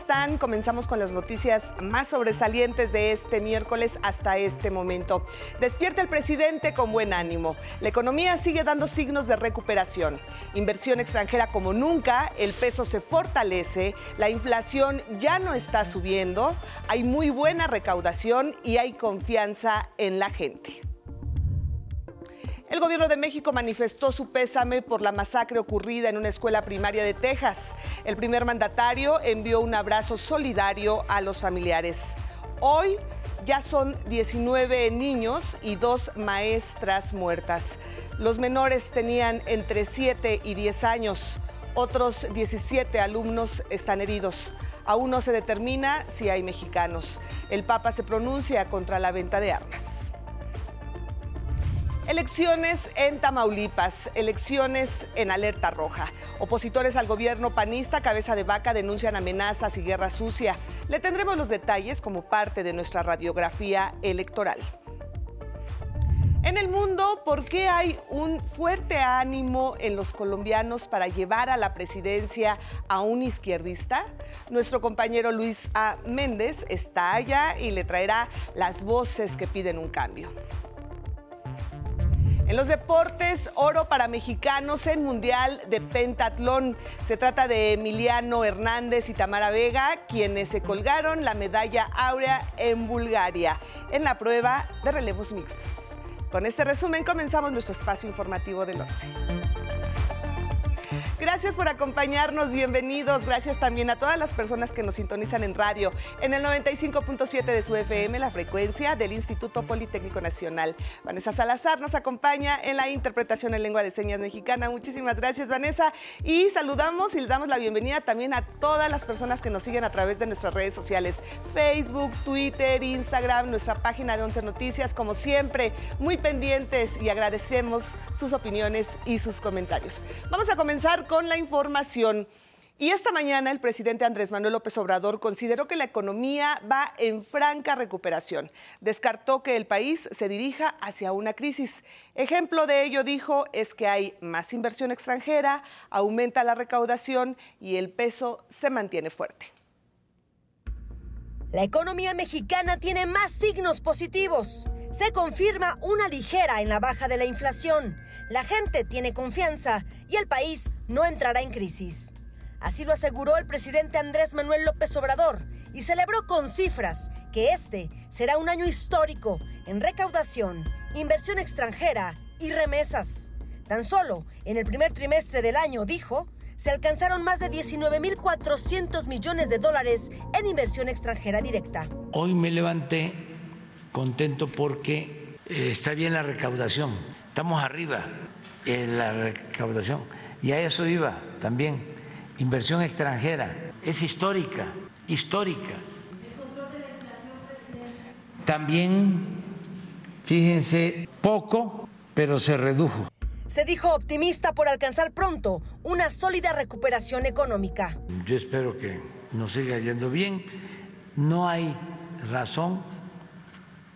tardes, ¿cómo están? Comenzamos con las noticias más sobresalientes de este miércoles hasta este momento. Despierta el presidente con buen ánimo. La economía sigue dando signos de recuperación. Inversión extranjera como nunca, el peso se fortalece, la inflación ya no está subiendo, hay muy buena recaudación y hay confianza en la gente. El gobierno de México manifestó su pésame por la masacre ocurrida en una escuela primaria de Texas. El primer mandatario envió un abrazo solidario a los familiares. Hoy ya son 19 niños y dos maestras muertas. Los menores tenían entre 7 y 10 años. Otros 17 alumnos están heridos. Aún no se determina si hay mexicanos. El Papa se pronuncia contra la venta de armas. Elecciones en Tamaulipas, elecciones en alerta roja. Opositores al gobierno panista, cabeza de vaca, denuncian amenazas y guerra sucia. Le tendremos los detalles como parte de nuestra radiografía electoral. En el mundo, ¿por qué hay un fuerte ánimo en los colombianos para llevar a la presidencia a un izquierdista? Nuestro compañero Luis A. Méndez está allá y le traerá las voces que piden un cambio. En los deportes, oro para mexicanos en Mundial de Pentatlón. Se trata de Emiliano Hernández y Tamara Vega, quienes se colgaron la medalla áurea en Bulgaria en la prueba de relevos mixtos. Con este resumen comenzamos nuestro espacio informativo del 11. Gracias por acompañarnos, bienvenidos. Gracias también a todas las personas que nos sintonizan en radio, en el 95.7 de su FM, la frecuencia del Instituto Politécnico Nacional. Vanessa Salazar nos acompaña en la interpretación en lengua de señas mexicana. Muchísimas gracias, Vanessa. Y saludamos y le damos la bienvenida también a todas las personas que nos siguen a través de nuestras redes sociales, Facebook, Twitter, Instagram, nuestra página de Once Noticias, como siempre, muy pendientes y agradecemos sus opiniones y sus comentarios. Vamos a comenzar con la información. Y esta mañana el presidente Andrés Manuel López Obrador consideró que la economía va en franca recuperación. Descartó que el país se dirija hacia una crisis. Ejemplo de ello, dijo, es que hay más inversión extranjera, aumenta la recaudación y el peso se mantiene fuerte. La economía mexicana tiene más signos positivos. Se confirma una ligera en la baja de la inflación la gente tiene confianza y el país no entrará en crisis. Así lo aseguró el presidente Andrés Manuel López Obrador y celebró con cifras que este será un año histórico en recaudación, inversión extranjera y remesas. Tan solo en el primer trimestre del año, dijo, se alcanzaron más de 19.400 millones de dólares en inversión extranjera directa. Hoy me levanté contento porque eh, está bien la recaudación Estamos arriba en la recaudación. Y a eso iba también. Inversión extranjera. Es histórica, histórica. También, fíjense, poco, pero se redujo. Se dijo optimista por alcanzar pronto una sólida recuperación económica. Yo espero que nos siga yendo bien. No hay razón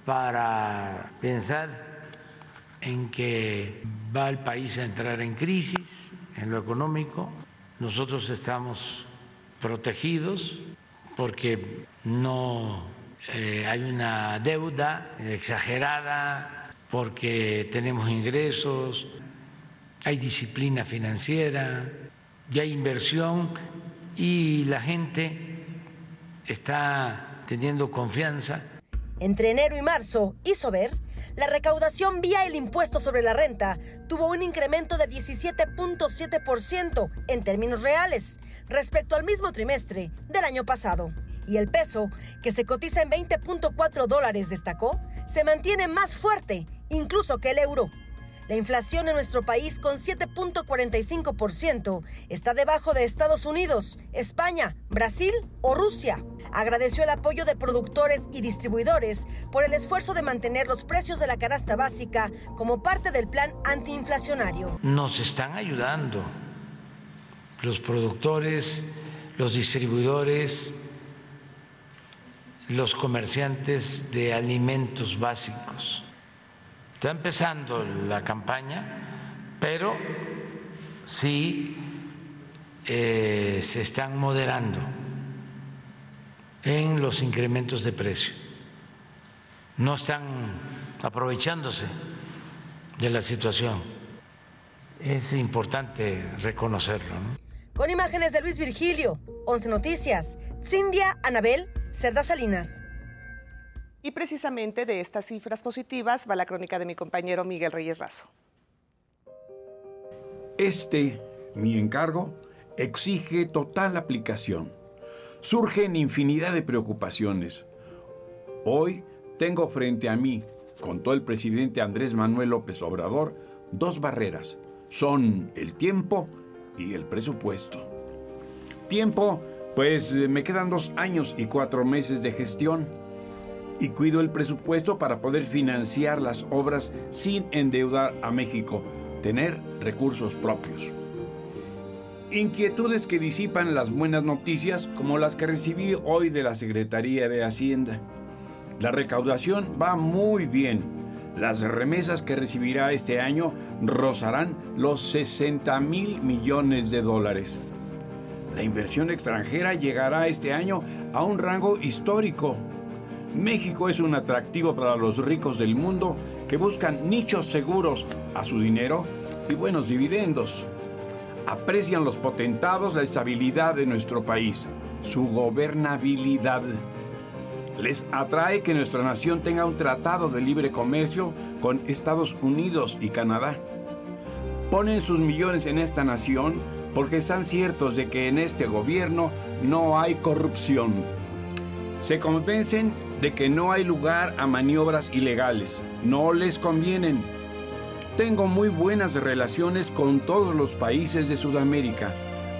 para pensar en que va el país a entrar en crisis en lo económico. Nosotros estamos protegidos porque no eh, hay una deuda exagerada, porque tenemos ingresos, hay disciplina financiera, ya hay inversión y la gente está teniendo confianza. Entre enero y marzo hizo ver la recaudación vía el impuesto sobre la renta tuvo un incremento de 17.7% en términos reales respecto al mismo trimestre del año pasado. Y el peso, que se cotiza en 20.4 dólares, destacó, se mantiene más fuerte incluso que el euro. La inflación en nuestro país con 7.45% está debajo de Estados Unidos, España, Brasil o Rusia. Agradeció el apoyo de productores y distribuidores por el esfuerzo de mantener los precios de la canasta básica como parte del plan antiinflacionario. Nos están ayudando los productores, los distribuidores, los comerciantes de alimentos básicos Está empezando la campaña, pero sí eh, se están moderando en los incrementos de precio. No están aprovechándose de la situación. Es importante reconocerlo. Con imágenes de Luis Virgilio, 11 Noticias, Cindia Anabel, Cerda Salinas. Y precisamente de estas cifras positivas va la crónica de mi compañero Miguel Reyes Razo. Este, mi encargo, exige total aplicación. Surgen infinidad de preocupaciones. Hoy tengo frente a mí, contó el presidente Andrés Manuel López Obrador, dos barreras. Son el tiempo y el presupuesto. Tiempo, pues me quedan dos años y cuatro meses de gestión y cuido el presupuesto para poder financiar las obras sin endeudar a México, tener recursos propios. Inquietudes que disipan las buenas noticias como las que recibí hoy de la Secretaría de Hacienda. La recaudación va muy bien. Las remesas que recibirá este año rozarán los 60 mil millones de dólares. La inversión extranjera llegará este año a un rango histórico. México es un atractivo para los ricos del mundo que buscan nichos seguros a su dinero y buenos dividendos. Aprecian los potentados la estabilidad de nuestro país, su gobernabilidad. Les atrae que nuestra nación tenga un tratado de libre comercio con Estados Unidos y Canadá. Ponen sus millones en esta nación porque están ciertos de que en este gobierno no hay corrupción. Se convencen de que no hay lugar a maniobras ilegales. No les convienen. Tengo muy buenas relaciones con todos los países de Sudamérica.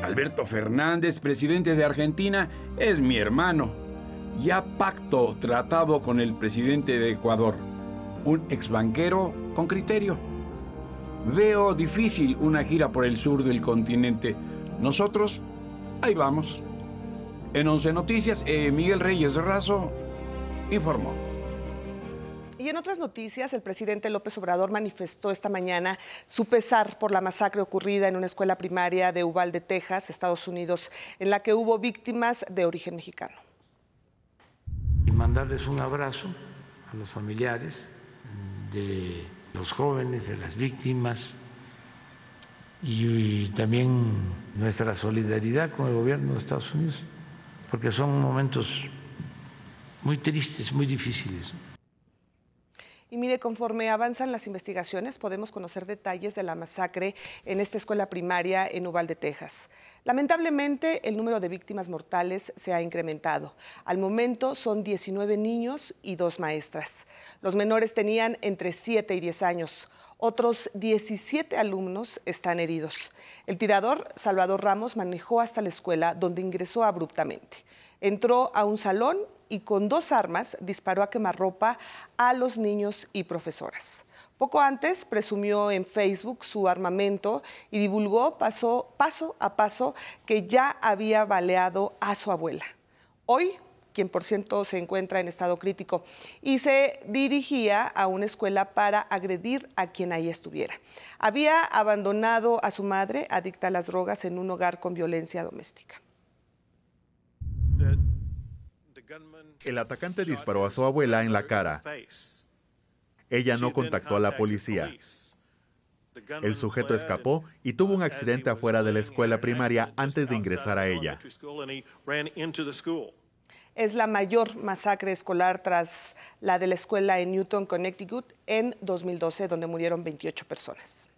Alberto Fernández, presidente de Argentina, es mi hermano ya pacto tratado con el presidente de Ecuador, un exbanquero con criterio. Veo difícil una gira por el sur del continente. Nosotros, ahí vamos. En Once Noticias, eh, Miguel Reyes Razo informó. Y en otras noticias, el presidente López Obrador manifestó esta mañana su pesar por la masacre ocurrida en una escuela primaria de Uvalde, Texas, Estados Unidos, en la que hubo víctimas de origen mexicano mandarles un abrazo a los familiares de los jóvenes, de las víctimas y, también nuestra solidaridad con el gobierno de Estados Unidos, porque son momentos muy tristes, muy difíciles. Y mire, conforme avanzan las investigaciones, podemos conocer detalles de la masacre en esta escuela primaria en Uvalde, Texas. Lamentablemente, el número de víctimas mortales se ha incrementado. Al momento son 19 niños y dos maestras. Los menores tenían entre 7 y 10 años. Otros 17 alumnos están heridos. El tirador, Salvador Ramos, manejó hasta la escuela donde ingresó abruptamente. Entró a un salón y con dos armas disparó a quemarropa a los niños y profesoras. Poco antes presumió en Facebook su armamento y divulgó paso, a paso que ya había baleado a su abuela. Hoy, quien por cierto se encuentra en estado crítico, y se dirigía a una escuela para agredir a quien ahí estuviera. Había abandonado a su madre, adicta a las drogas, en un hogar con violencia doméstica. El atacante disparó a su abuela en la cara. Ella no contactó a la policía. El sujeto escapó y tuvo un accidente afuera de la escuela primaria antes de ingresar a ella. Es la mayor masacre escolar tras la de la escuela en Newton, Connecticut, en 2012, donde murieron 28 personas.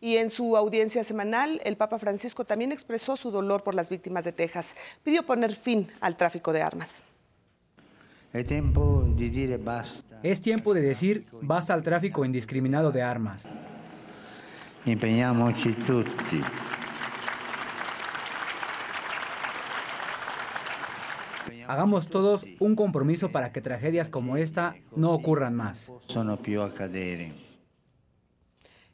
Y en su audiencia semanal, el Papa Francisco también expresó su dolor por las víctimas de Texas. Pidió poner fin al tráfico de armas. Es tiempo de decir basta al tráfico indiscriminado de armas. tutti. Hagamos todos un compromiso para que tragedias como esta no ocurran más.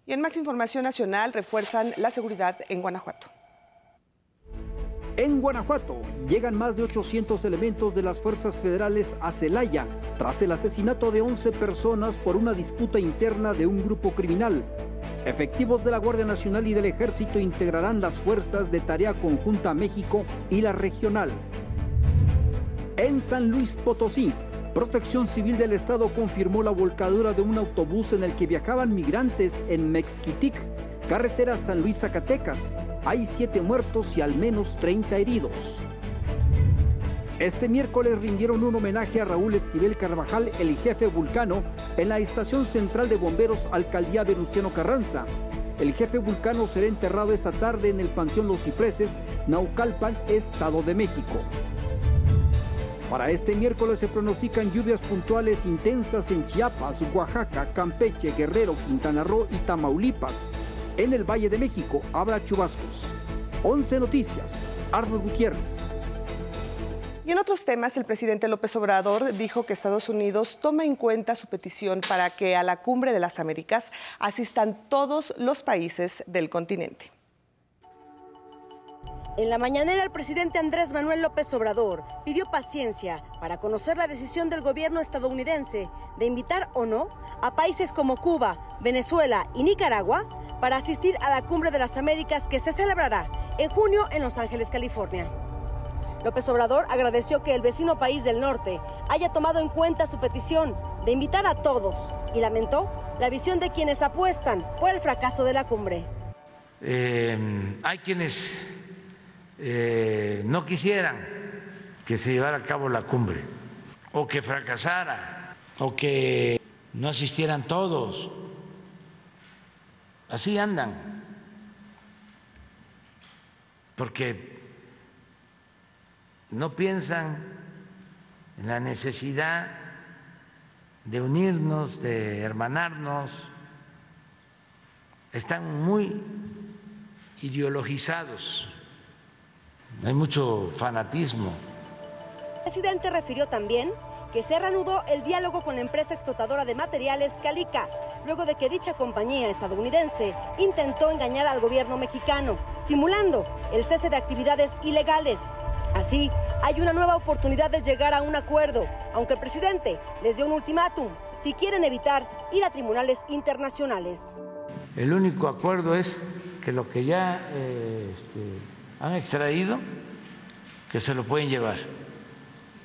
Y en más información nacional, refuerzan la seguridad en Guanajuato. En Guanajuato llegan más de 800 elementos de las fuerzas federales a Celaya tras el asesinato de 11 personas por una disputa interna de un grupo criminal. Efectivos de la Guardia Nacional y del Ejército integrarán las fuerzas de tarea conjunta México y la regional. En San Luis Potosí, Protección Civil del Estado confirmó la volcadura de un autobús en el que viajaban migrantes en Mexquitic, carretera San Luis Zacatecas. Hay siete muertos y al menos 30 heridos. Este miércoles rindieron un homenaje a Raúl Esquivel Carvajal, el jefe vulcano, en la estación central de bomberos Alcaldía Venustiano Carranza. El jefe vulcano será enterrado esta tarde en el Panteón Los Cipreses, Naucalpan, Estado de México. Para este miércoles se pronostican lluvias puntuales intensas en Chiapas, Oaxaca, Campeche, Guerrero, Quintana Roo y Tamaulipas. En el Valle de México habrá chubascos. 11 Noticias, Arnold Gutiérrez. Y en otros temas, el presidente López Obrador dijo que Estados Unidos toma en cuenta su petición para que a la cumbre de las Américas asistan todos los países del continente. En la mañanera, el presidente Andrés Manuel López Obrador pidió paciencia para conocer la decisión del gobierno estadounidense de invitar o no a países como Cuba, Venezuela y Nicaragua para asistir a la Cumbre de las Américas que se celebrará en junio en Los Ángeles, California. López Obrador agradeció que el vecino país del norte haya tomado en cuenta su petición de invitar a todos y lamentó la visión de quienes apuestan por el fracaso de la cumbre. Eh, hay quienes eh, no quisieran que se llevara a cabo la cumbre, o que fracasara, o que no asistieran todos. Así andan, porque no piensan en la necesidad de unirnos, de hermanarnos, están muy ideologizados hay mucho fanatismo. El presidente refirió también que se reanudó el diálogo con la empresa explotadora de materiales Calica, luego de que dicha compañía estadounidense intentó engañar al gobierno mexicano, simulando el cese de actividades ilegales. Así, hay una nueva oportunidad de llegar a un acuerdo, aunque el presidente les dio un ultimátum si quieren evitar ir a tribunales internacionales. El único acuerdo es que lo que ya eh, este, han extraído que se lo pueden llevar,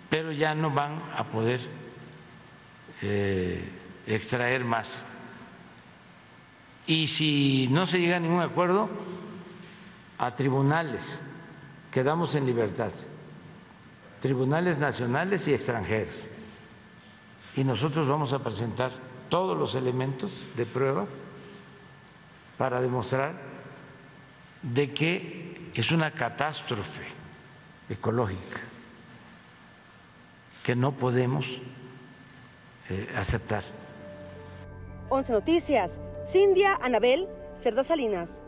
pero ya no van a poder eh, extraer más. Y si no se llega a ningún acuerdo, a tribunales, quedamos en libertad, tribunales nacionales y extranjeros. Y nosotros vamos a presentar todos los elementos de prueba para demostrar de que es una catástrofe ecológica que no podemos eh, aceptar. 11 Noticias, Cindia Anabel, Cerda Salinas.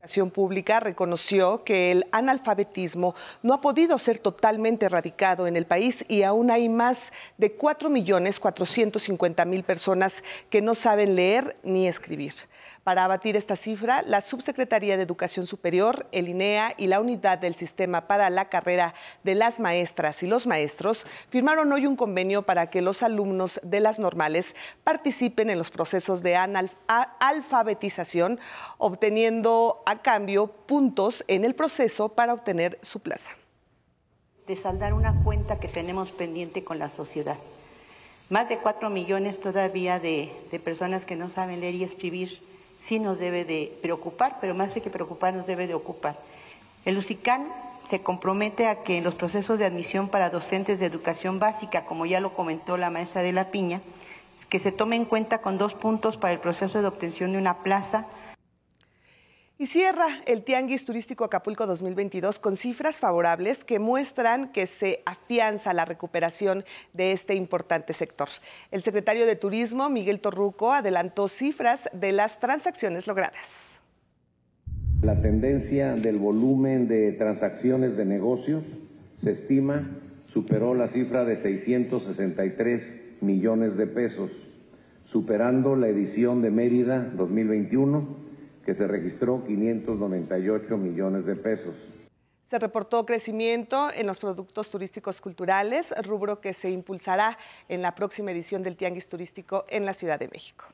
La Pública reconoció que el analfabetismo no ha podido ser totalmente erradicado en el país y aún hay más de 4.450.000 personas que no saben leer ni escribir. Para abatir esta cifra, la Subsecretaría de Educación Superior, el INEA y la Unidad del Sistema para la Carrera de las Maestras y los Maestros firmaron hoy un convenio para que los alumnos de las normales participen en los procesos de alfabetización, obteniendo a cambio puntos en el proceso para obtener su plaza. De saldar una cuenta que tenemos pendiente con la sociedad. Más de cuatro millones todavía de, de personas que no saben leer y escribir sí nos debe de preocupar, pero más que preocupar nos debe de ocupar. El UCICAN se compromete a que en los procesos de admisión para docentes de educación básica, como ya lo comentó la maestra de la Piña, que se tome en cuenta con dos puntos para el proceso de obtención de una plaza y cierra el Tianguis Turístico Acapulco 2022 con cifras favorables que muestran que se afianza la recuperación de este importante sector. El secretario de Turismo, Miguel Torruco, adelantó cifras de las transacciones logradas. La tendencia del volumen de transacciones de negocios se estima superó la cifra de 663 millones de pesos, superando la edición de Mérida 2021 que se registró 598 millones de pesos. Se reportó crecimiento en los productos turísticos culturales, rubro que se impulsará en la próxima edición del Tianguis Turístico en la Ciudad de México.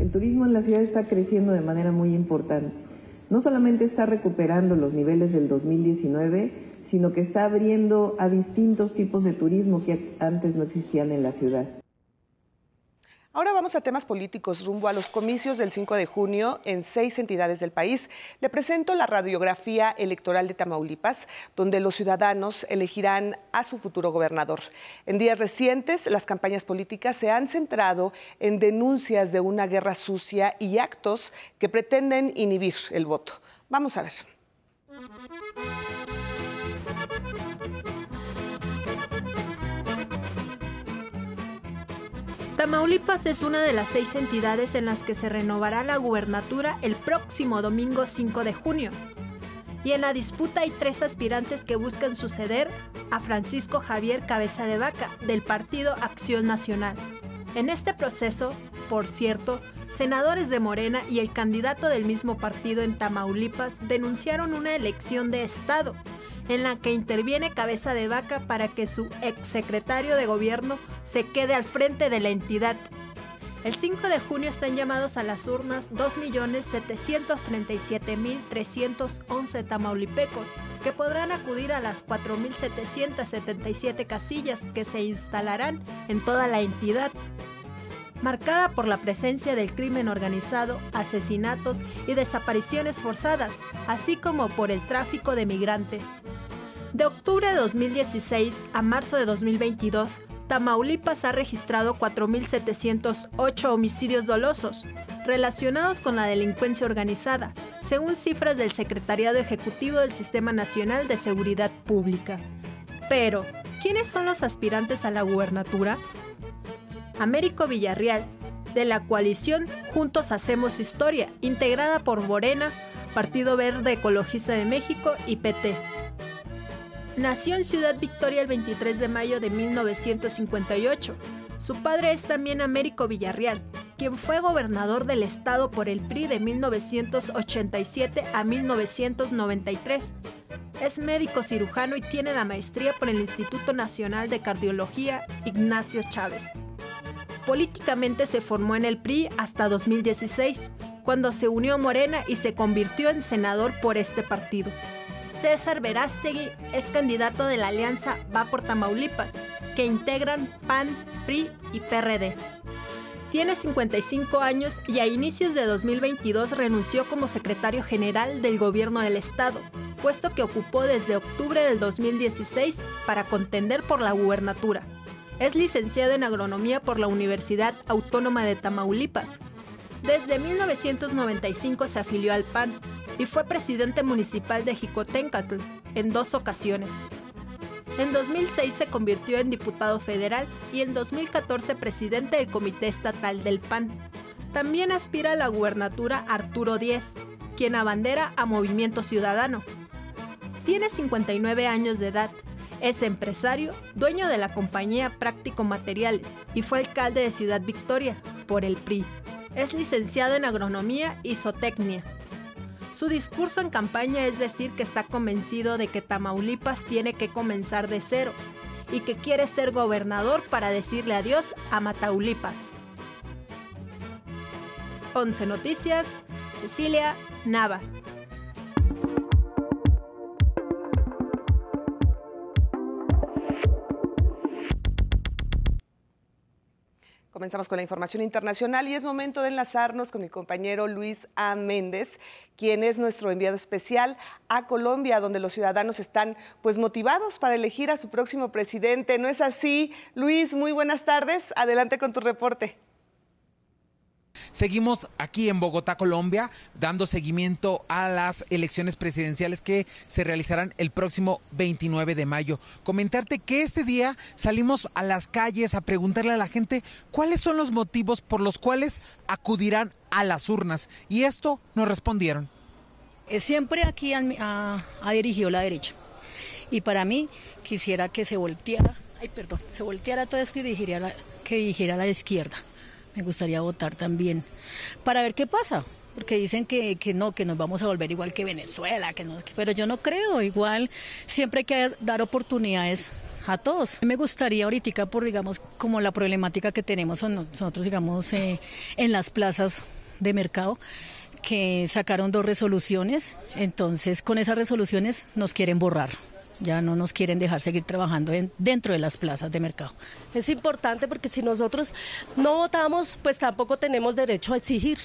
El turismo en la ciudad está creciendo de manera muy importante. no solamente está recuperando los niveles del 2019, sino que está abriendo a distintos tipos de turismo que antes no existían en la ciudad. Ahora vamos a temas políticos rumbo a los comicios del 5 de junio en seis entidades del país. Le presento la radiografía electoral de Tamaulipas, donde los ciudadanos elegirán a su futuro gobernador. En días recientes, las campañas políticas se han centrado en denuncias de una guerra sucia y actos que pretenden inhibir el voto. Vamos a ver. Tamaulipas es una de las seis entidades en las que se renovará la gubernatura el próximo domingo 5 de junio. Y en la disputa hay tres aspirantes que buscan suceder a Francisco Javier Cabeza de Vaca, del Partido Acción Nacional. En este proceso, por cierto, senadores de Morena y el candidato del mismo partido en Tamaulipas denunciaron una elección de Estado en la que interviene Cabeza de Vaca para que su exsecretario de gobierno se quede al frente de la entidad. El 5 de junio están llamados a las urnas 2.737.311 tamaulipecos, que podrán acudir a las 4.777 casillas que se instalarán en toda la entidad marcada por la presencia del crimen organizado, asesinatos y desapariciones forzadas, así como por el tráfico de migrantes. De octubre de 2016 a marzo de 2022, Tamaulipas ha registrado 4.708 homicidios dolosos relacionados con la delincuencia organizada, según cifras del Secretariado Ejecutivo del Sistema Nacional de Seguridad Pública. Pero, ¿quiénes son los aspirantes a la gubernatura? Américo Villarreal, de la coalición Juntos Hacemos Historia, integrada por Morena, Partido Verde Ecologista de México y PT. Nació en Ciudad Victoria el 23 de mayo de 1958. Su padre es también Américo Villarreal, quien fue gobernador del estado por el PRI de 1987 a 1993. Es médico cirujano y tiene la maestría por el Instituto Nacional de Cardiología Ignacio Chávez. Políticamente se formó en el PRI hasta 2016, cuando se unió a Morena y se convirtió en senador por este partido. César Verástegui es candidato de la alianza Va por Tamaulipas, que integran PAN, PRI y PRD. Tiene 55 años y a inicios de 2022 renunció como secretario general del gobierno del estado, puesto que ocupó desde octubre del 2016 para contender por la gubernatura. Es licenciado en agronomía por la Universidad Autónoma de Tamaulipas. Desde 1995 se afilió al PAN y fue presidente municipal de Jicotencatl en dos ocasiones. En 2006 se convirtió en diputado federal y en 2014 presidente del Comité Estatal del PAN. También aspira a la gubernatura Arturo Díez, quien abandera a Movimiento Ciudadano. Tiene 59 años de edad, es empresario, dueño de la compañía Práctico Materiales y fue alcalde de Ciudad Victoria por el PRI. Es licenciado en agronomía y zootecnia su discurso en campaña es decir que está convencido de que Tamaulipas tiene que comenzar de cero y que quiere ser gobernador para decirle adiós a Mataulipas. 11 Noticias, Cecilia Nava. Comenzamos con la información internacional y es momento de enlazarnos con mi compañero Luis A. Méndez, quien es nuestro enviado especial a Colombia, donde los ciudadanos están pues motivados para elegir a su próximo presidente. ¿No es así? Luis, muy buenas tardes. Adelante con tu reporte. Seguimos aquí en Bogotá, Colombia, dando seguimiento a las elecciones presidenciales que se realizarán el próximo 29 de mayo. Comentarte que este día salimos a las calles a preguntarle a la gente cuáles son los motivos por los cuales acudirán a las urnas. Y esto nos respondieron. Eh, siempre aquí ha, dirigido la derecha. Y para mí quisiera que se volteara, ay perdón, se volteara todo esto y dirigiera que dirigiera la izquierda me gustaría votar también para ver qué pasa. Porque dicen que, no, que nos vamos a volver igual que Venezuela, que no, pero yo no creo. Igual siempre hay que dar oportunidades a todos. Me gustaría ahorita, por digamos, como la problemática que tenemos nosotros, digamos, eh, en las plazas de mercado, que sacaron dos resoluciones, entonces con esas resoluciones nos quieren borrar. Ya no nos quieren dejar seguir trabajando dentro de las plazas de mercado. Es importante porque si nosotros no votamos, pues tampoco tenemos derecho a exigir.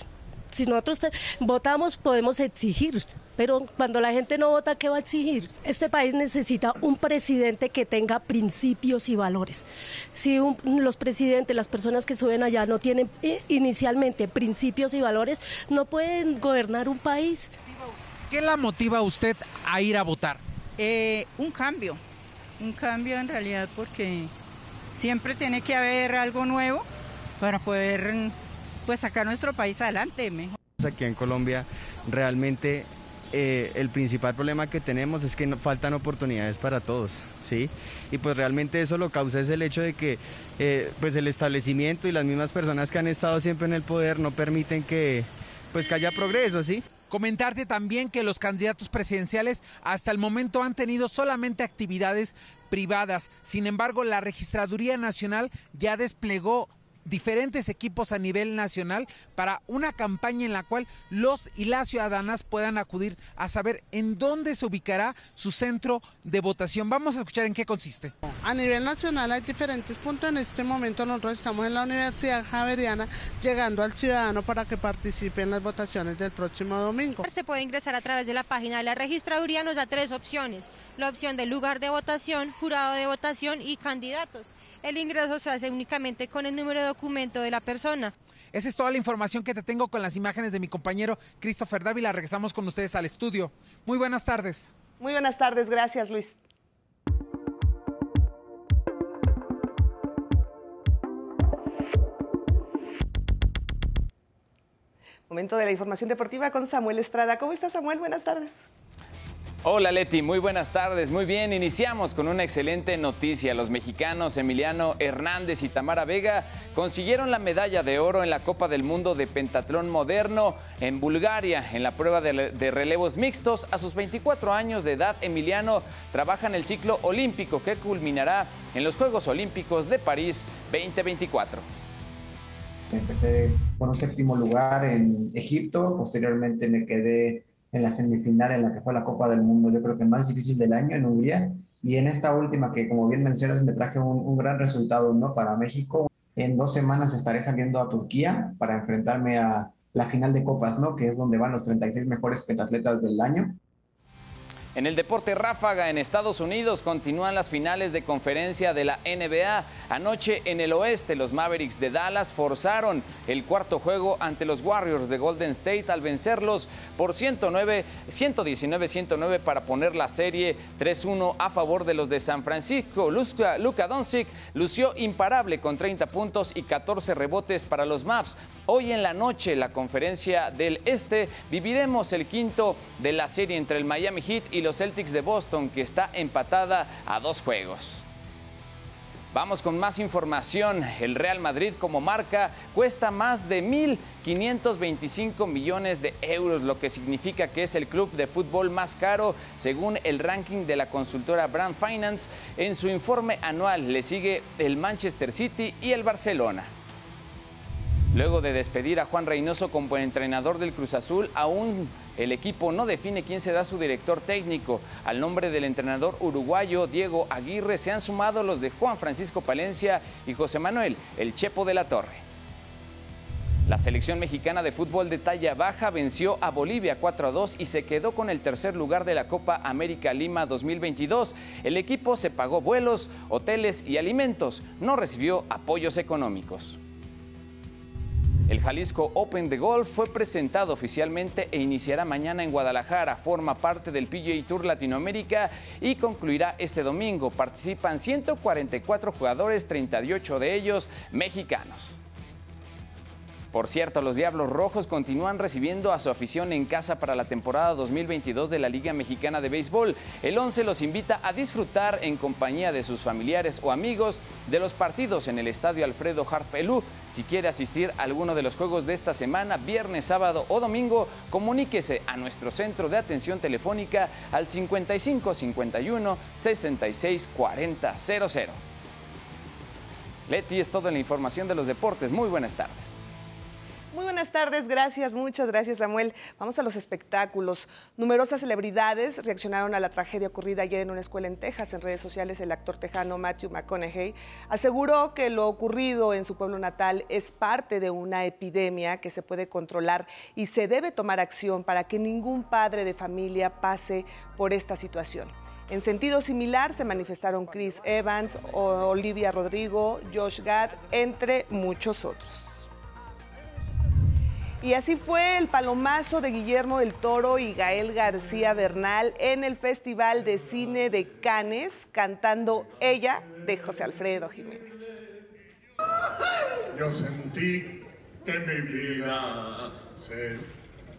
Si nosotros votamos, podemos exigir. Pero cuando la gente no vota, ¿qué va a exigir? Este país necesita un presidente que tenga principios y valores. Si los presidentes, las personas que suben allá no tienen eh, inicialmente principios y valores, no pueden gobernar un país. ¿Qué la motiva a usted a ir a votar? Eh, un cambio, un cambio en realidad porque siempre tiene que haber algo nuevo para poder pues sacar nuestro país adelante mejor. Aquí en Colombia realmente eh, el principal problema que tenemos es que no, faltan oportunidades para todos, ¿sí? Y pues realmente eso lo causa es el hecho de que eh, pues el establecimiento y las mismas personas que han estado siempre en el poder no permiten que pues que haya progreso, ¿sí? Comentarte también que los candidatos presidenciales hasta el momento han tenido solamente actividades privadas. Sin embargo, la Registraduría Nacional ya desplegó diferentes equipos a nivel nacional para una campaña en la cual los y las ciudadanas puedan acudir a saber en dónde se ubicará su centro de votación. Vamos a escuchar en qué consiste. A nivel nacional hay diferentes puntos. En este momento nosotros estamos en la Universidad Javeriana llegando al ciudadano para que participe en las votaciones del próximo domingo. Se puede ingresar a través de la página de la registraduría, nos da tres opciones. La opción del lugar de votación, jurado de votación y candidatos. El ingreso se hace únicamente con el número de documento de la persona. Esa es toda la información que te tengo con las imágenes de mi compañero Christopher Dávila. Regresamos con ustedes al estudio. Muy buenas tardes. Muy buenas tardes, gracias Luis. Momento de la información deportiva con Samuel Estrada. ¿Cómo está Samuel? Buenas tardes. Hola Leti, muy buenas tardes. Muy bien, iniciamos con una excelente noticia. Los mexicanos Emiliano Hernández y Tamara Vega consiguieron la medalla de oro en la Copa del Mundo de Pentatlón Moderno en Bulgaria, en la prueba de, relevos mixtos. A sus 24 años de edad, Emiliano trabaja en el ciclo olímpico que culminará en los Juegos Olímpicos de París 2024. Empecé con un séptimo lugar en Egipto, posteriormente me quedé en la semifinal en la que fue la Copa del Mundo, yo creo que más difícil del año en Hungría. Y en esta última, que como bien mencionas, me traje un, gran resultado ¿no? para México. En dos semanas estaré saliendo a Turquía para enfrentarme a la final de Copas, ¿no? que es donde van los 36 mejores pentatletas del año. En el deporte ráfaga en Estados Unidos continúan las finales de conferencia de la NBA. Anoche en el oeste los Mavericks de Dallas forzaron el cuarto juego ante los Warriors de Golden State al vencerlos por 109, 119-109 para poner la serie 3-1 a favor de los de San Francisco. Luka, Luka Doncic lució imparable con 30 puntos y 14 rebotes para los Maps. Hoy en la noche la conferencia del este viviremos el quinto de la serie entre el Miami Heat y los Celtics de Boston, que está empatada a dos juegos. Vamos con más información. El Real Madrid como marca cuesta más de 1.525 millones de euros, lo que significa que es el club de fútbol más caro según el ranking de la consultora Brand Finance. En su informe anual le sigue el Manchester City y el Barcelona. Luego de despedir a Juan Reynoso como entrenador del Cruz Azul, aún el equipo no define quién será su director técnico. Al nombre del entrenador uruguayo Diego Aguirre se han sumado los de Juan Francisco Palencia y José Manuel, el Chepo de la Torre. La selección mexicana de fútbol de talla baja venció a Bolivia 4 a 2 y se quedó con el tercer lugar de la Copa América Lima 2022. El equipo se pagó vuelos, hoteles y alimentos, no recibió apoyos económicos. El Jalisco Open de Golf fue presentado oficialmente e iniciará mañana en Guadalajara. Forma parte del PGA Tour Latinoamérica y concluirá este domingo. Participan 144 jugadores, 38 de ellos mexicanos. Por cierto, los Diablos Rojos continúan recibiendo a su afición en casa para la temporada 2022 de la Liga Mexicana de Béisbol. El 11 los invita a disfrutar en compañía de sus familiares o amigos de los partidos en el Estadio Alfredo Harpelú. Si quiere asistir a alguno de los juegos de esta semana, viernes, sábado o domingo, comuníquese a nuestro centro de atención telefónica al 55 51 66 40 00. Leti es toda la información de los deportes. Muy buenas tardes. Muy buenas tardes, gracias, muchas gracias Samuel. Vamos a los espectáculos. Numerosas celebridades reaccionaron a la tragedia ocurrida ayer en una escuela en Texas. En redes sociales el actor tejano Matthew McConaughey aseguró que lo ocurrido en su pueblo natal es parte de una epidemia que se puede controlar y se debe tomar acción para que ningún padre de familia pase por esta situación. En sentido similar se manifestaron Chris Evans, Olivia Rodrigo, Josh Gad, entre muchos otros. Y así fue el palomazo de Guillermo del Toro y Gael García Bernal en el Festival de Cine de Cannes, cantando Ella de José Alfredo Jiménez. Yo sentí que mi vida se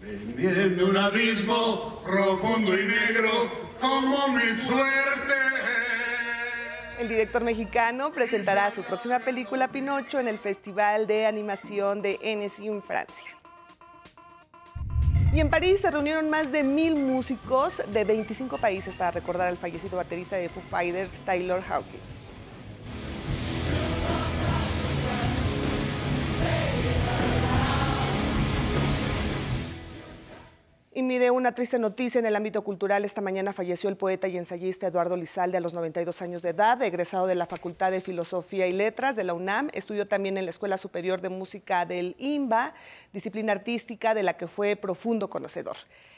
en un abismo profundo y negro como mi suerte. El director mexicano presentará su próxima película Pinocho en el Festival de Animación de Annecy en Francia. Y en París se reunieron más de mil músicos de 25 países para recordar al fallecido baterista de Foo Fighters, Taylor Hawkins. Y mire, una triste noticia en el ámbito cultural. Esta mañana falleció el poeta y ensayista Eduardo Lizalde a los 92 años de edad, egresado de la Facultad de Filosofía y Letras de la UNAM. Estudió también en la Escuela Superior de Música del IMBA, disciplina artística de la que fue profundo conocedor.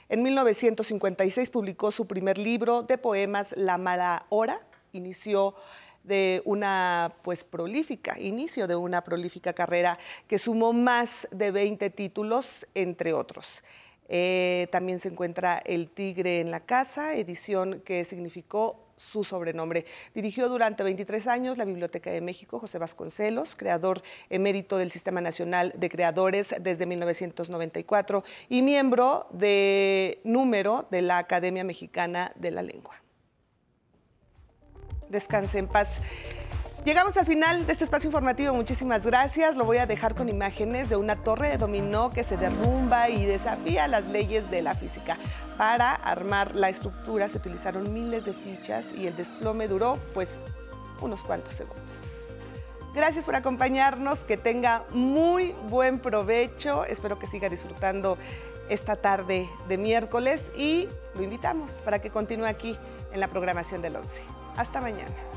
En 1956 publicó su primer libro de poemas, La mala hora. Inició de una pues prolífica, inicio de una prolífica carrera que sumó más de 20 títulos, entre otros. Eh, también se encuentra El Tigre en la Casa, edición que significó su sobrenombre. Dirigió durante 23 años la Biblioteca de México, José Vasconcelos, creador emérito del Sistema Nacional de Creadores desde 1994 y miembro de número de la Academia Mexicana de la Lengua. Descanse en paz. Llegamos al final de este espacio informativo, muchísimas gracias. Lo voy a dejar con imágenes de una torre de dominó que se derrumba y desafía las leyes de la física. Para armar la estructura se utilizaron miles de fichas y el desplome duró pues unos cuantos segundos. Gracias por acompañarnos, que tenga muy buen provecho, espero que siga disfrutando esta tarde de miércoles y lo invitamos para que continúe aquí en la programación del 11. Hasta mañana.